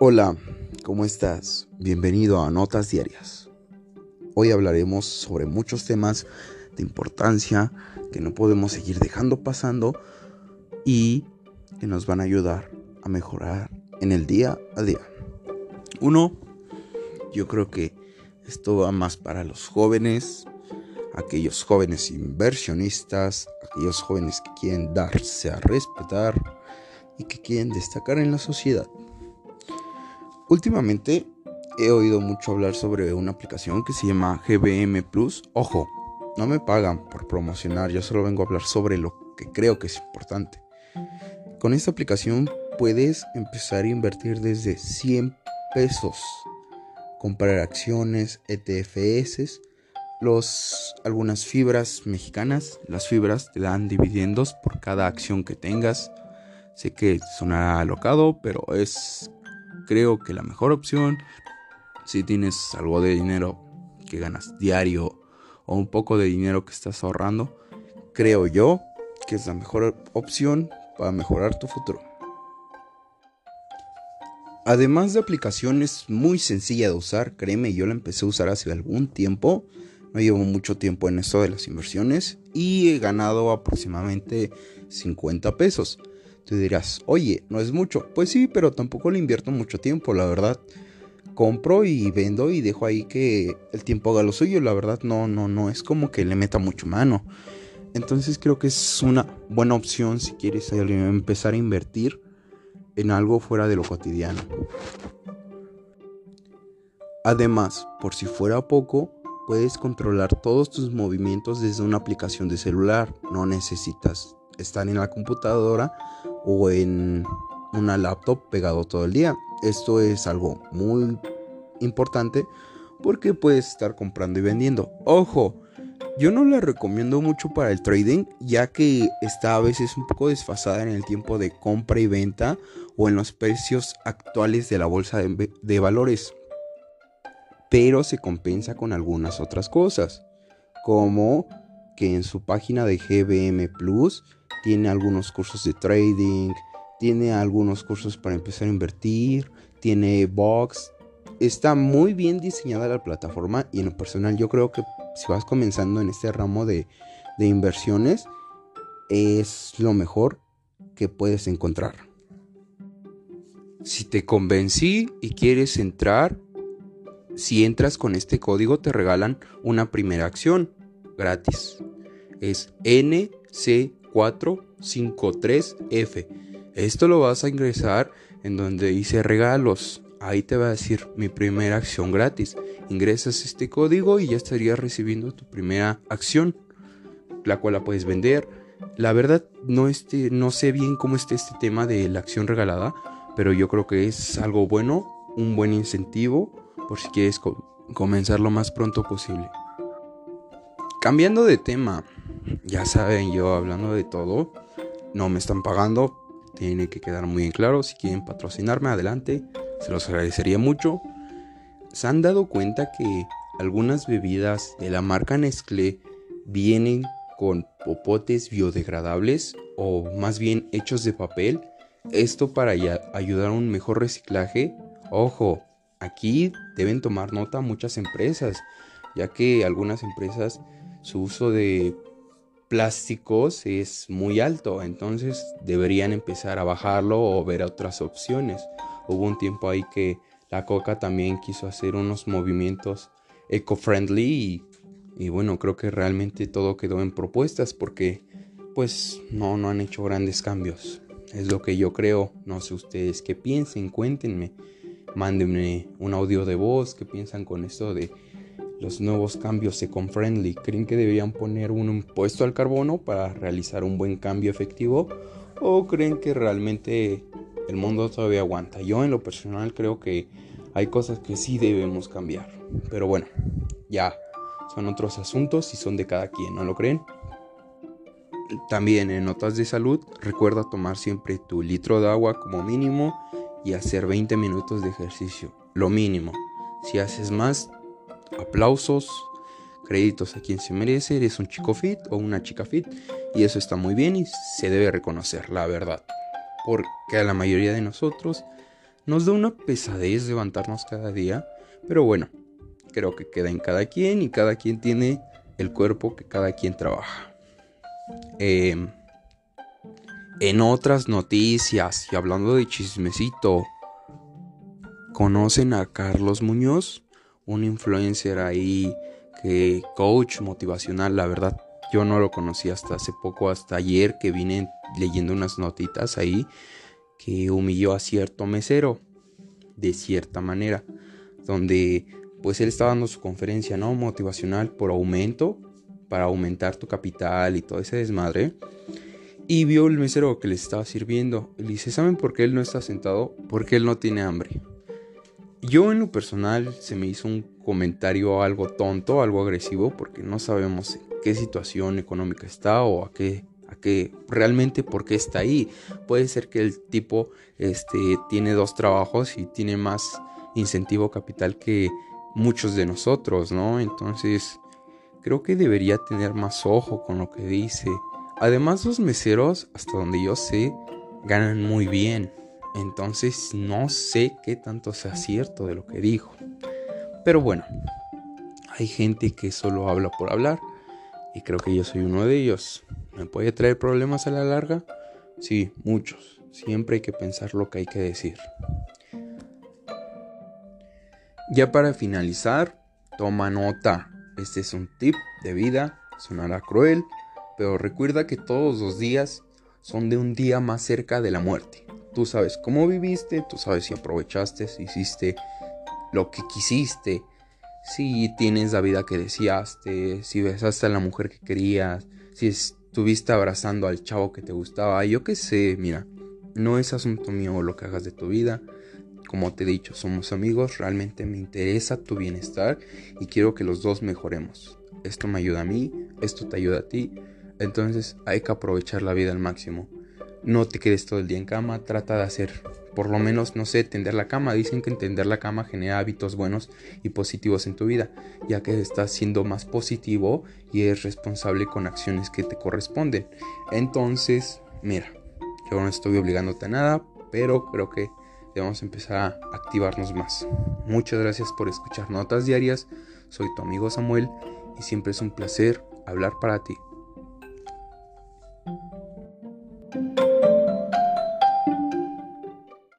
Hola, ¿cómo estás? Bienvenido a Notas Diarias. Hoy hablaremos sobre muchos temas de importancia que no podemos seguir dejando pasando y que nos van a ayudar a mejorar en el día a día. Uno, yo creo que esto va más para los jóvenes, aquellos jóvenes inversionistas, aquellos jóvenes que quieren darse a respetar y que quieren destacar en la sociedad. Últimamente he oído mucho hablar sobre una aplicación que se llama GBM Plus. Ojo, no me pagan por promocionar, yo solo vengo a hablar sobre lo que creo que es importante. Con esta aplicación puedes empezar a invertir desde 100 pesos, comprar acciones, ETFs, los, algunas fibras mexicanas. Las fibras te dan dividendos por cada acción que tengas. Sé que sonará alocado, pero es creo que la mejor opción si tienes algo de dinero que ganas diario o un poco de dinero que estás ahorrando, creo yo que es la mejor opción para mejorar tu futuro. Además de aplicaciones muy sencilla de usar, créeme, yo la empecé a usar hace algún tiempo no llevo mucho tiempo en esto de las inversiones y he ganado aproximadamente 50 pesos. Tú dirás, oye, no es mucho. Pues sí, pero tampoco le invierto mucho tiempo, la verdad. Compro y vendo y dejo ahí que el tiempo haga lo suyo. La verdad, no, no, no es como que le meta mucho mano. Entonces creo que es una buena opción si quieres empezar a invertir en algo fuera de lo cotidiano. Además, por si fuera poco, puedes controlar todos tus movimientos desde una aplicación de celular. No necesitas estar en la computadora o en una laptop pegado todo el día. Esto es algo muy importante porque puedes estar comprando y vendiendo. Ojo, yo no la recomiendo mucho para el trading ya que está a veces un poco desfasada en el tiempo de compra y venta o en los precios actuales de la bolsa de, de valores pero se compensa con algunas otras cosas, como que en su página de GBM Plus tiene algunos cursos de trading, tiene algunos cursos para empezar a invertir, tiene box. Está muy bien diseñada la plataforma y en lo personal yo creo que si vas comenzando en este ramo de, de inversiones es lo mejor que puedes encontrar. Si te convencí y quieres entrar, si entras con este código te regalan una primera acción gratis. Es NC453F. Esto lo vas a ingresar en donde dice regalos. Ahí te va a decir mi primera acción gratis. Ingresas este código y ya estarías recibiendo tu primera acción, la cual la puedes vender. La verdad no, este, no sé bien cómo está este tema de la acción regalada, pero yo creo que es algo bueno, un buen incentivo por si quieres comenzar lo más pronto posible. Cambiando de tema, ya saben, yo hablando de todo, no me están pagando, tiene que quedar muy en claro, si quieren patrocinarme, adelante, se los agradecería mucho. ¿Se han dado cuenta que algunas bebidas de la marca Nestlé vienen con popotes biodegradables o más bien hechos de papel? Esto para ayudar a un mejor reciclaje. Ojo, Aquí deben tomar nota muchas empresas, ya que algunas empresas su uso de plásticos es muy alto, entonces deberían empezar a bajarlo o ver otras opciones. Hubo un tiempo ahí que la Coca también quiso hacer unos movimientos eco-friendly y, bueno, creo que realmente todo quedó en propuestas porque pues no, no han hecho grandes cambios. Es lo que yo creo, no sé ustedes qué piensen, cuéntenme. Mándenme un audio de voz. ¿Qué piensan con esto de los nuevos cambios eco-friendly? ¿Creen que deberían poner un impuesto al carbono para realizar un buen cambio efectivo? ¿O creen que realmente el mundo todavía aguanta? Yo en lo personal creo que hay cosas que sí debemos cambiar. Pero bueno, ya son otros asuntos y son de cada quien, ¿no lo creen? También en notas de salud, recuerda tomar siempre tu litro de agua como mínimo y hacer 20 minutos de ejercicio, lo mínimo. Si haces más, aplausos, créditos a quien se merece, eres un chico fit o una chica fit y eso está muy bien y se debe reconocer, la verdad. Porque a la mayoría de nosotros nos da una pesadez levantarnos cada día, pero bueno, creo que queda en cada quien y cada quien tiene el cuerpo que cada quien trabaja. Em, en otras noticias y hablando de chismecito, ¿conocen a Carlos Muñoz? Un influencer ahí que coach motivacional, la verdad yo no lo conocí hasta hace poco, hasta ayer que vine leyendo unas notitas ahí que humilló a cierto mesero de cierta manera, donde pues él estaba dando su conferencia, ¿no? Motivacional por aumento, para aumentar tu capital y todo ese desmadre. Y vio el mesero que le estaba sirviendo. Le dice, ¿saben por qué él no está sentado? Porque él no tiene hambre. Yo en lo personal se me hizo un comentario algo tonto, algo agresivo, porque no sabemos en qué situación económica está o a qué, a qué realmente por qué está ahí. Puede ser que el tipo este, tiene dos trabajos y tiene más incentivo capital que muchos de nosotros, ¿no? Entonces, creo que debería tener más ojo con lo que dice. Además, los meseros, hasta donde yo sé, ganan muy bien. Entonces, no sé qué tanto sea cierto de lo que dijo. Pero bueno, hay gente que solo habla por hablar. Y creo que yo soy uno de ellos. ¿Me puede traer problemas a la larga? Sí, muchos. Siempre hay que pensar lo que hay que decir. Ya para finalizar, toma nota. Este es un tip de vida, sonará cruel, pero recuerda que todos los días son de un día más cerca de la muerte. Tú sabes cómo viviste, tú sabes si aprovechaste, si hiciste lo que quisiste, si tienes la vida que deseaste, si besaste a la mujer que querías, si estuviste abrazando al chavo que te gustaba, yo qué sé, mira, no es asunto mío lo que hagas de tu vida, como te he dicho, somos amigos, realmente me interesa tu bienestar y quiero que los dos mejoremos. Esto me ayuda a mí, esto te ayuda a ti, entonces hay que aprovechar la vida al máximo. No te quedes todo el día en cama, trata de hacer por lo menos, no sé, tender la cama. Dicen que tender la cama genera hábitos buenos y positivos en tu vida, ya que estás siendo más positivo y eres responsable con acciones que te corresponden. Entonces, mira, yo no estoy obligándote a nada, pero creo que debemos empezar a activarnos más. Muchas gracias por escuchar Notas Diarias. Soy tu amigo Samuel y siempre es un placer hablar para ti.